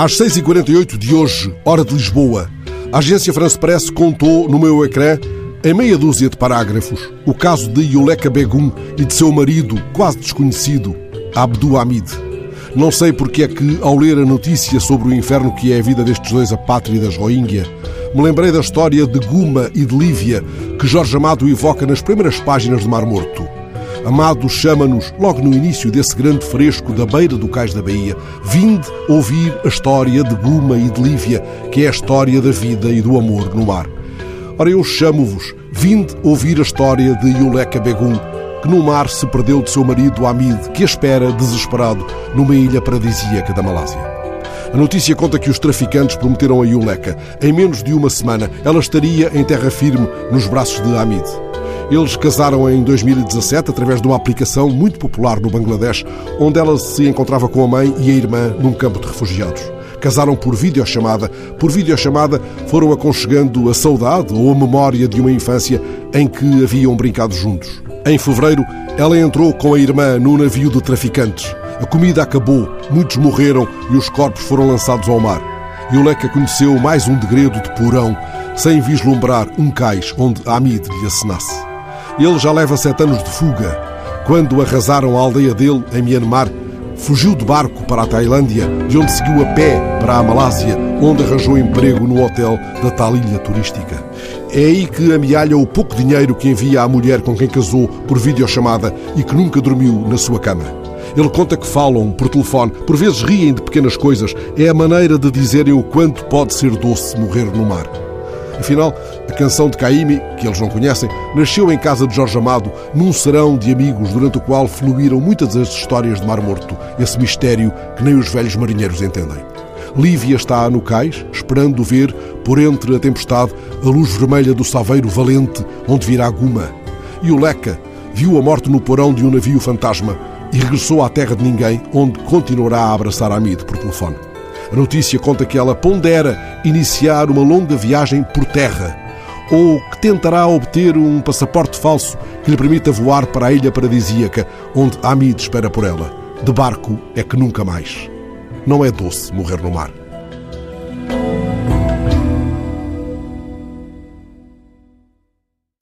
Às 6h48 de hoje, hora de Lisboa, a agência France Press contou no meu ecrã, em meia dúzia de parágrafos, o caso de Yuleka Begum e de seu marido, quase desconhecido, Abdul Hamid. Não sei porque é que, ao ler a notícia sobre o inferno que é a vida destes dois apátridas Rohingya, me lembrei da história de Guma e de Lívia que Jorge Amado evoca nas primeiras páginas de Mar Morto. Amado chama-nos, logo no início desse grande fresco da beira do cais da Bahia, vinde ouvir a história de Guma e de Lívia, que é a história da vida e do amor no mar. Ora, eu chamo-vos, vinde ouvir a história de Yuleka Begum, que no mar se perdeu de seu marido Hamid, que a espera, desesperado, numa ilha paradisíaca da Malásia. A notícia conta que os traficantes prometeram a Yuleka, em menos de uma semana, ela estaria em terra firme nos braços de Hamid. Eles casaram em 2017 através de uma aplicação muito popular no Bangladesh, onde ela se encontrava com a mãe e a irmã num campo de refugiados. Casaram por videochamada. Por videochamada foram aconchegando a saudade ou a memória de uma infância em que haviam brincado juntos. Em fevereiro, ela entrou com a irmã num navio de traficantes. A comida acabou, muitos morreram e os corpos foram lançados ao mar. Yuleka conheceu mais um degredo de porão, sem vislumbrar um cais onde Hamid lhe acenasse. Ele já leva sete anos de fuga. Quando arrasaram a aldeia dele, em Myanmar, fugiu de barco para a Tailândia, de onde seguiu a pé para a Malásia, onde arranjou emprego no hotel da tal ilha turística. É aí que amealha o pouco dinheiro que envia à mulher com quem casou por videochamada e que nunca dormiu na sua cama. Ele conta que falam por telefone, por vezes riem de pequenas coisas. É a maneira de dizerem o quanto pode ser doce morrer no mar. Afinal, a canção de Caíme, que eles não conhecem, nasceu em casa de Jorge Amado, num serão de amigos durante o qual fluíram muitas das histórias de Mar Morto, esse mistério que nem os velhos marinheiros entendem. Lívia está no cais, esperando ver, por entre a tempestade, a luz vermelha do saveiro valente, onde virá Guma. E o Leca viu a morte no porão de um navio fantasma e regressou à terra de ninguém, onde continuará a abraçar Amid por telefone. A notícia conta que ela pondera iniciar uma longa viagem por terra ou que tentará obter um passaporte falso que lhe permita voar para a ilha paradisíaca onde Hamid espera por ela. De barco é que nunca mais. Não é doce morrer no mar.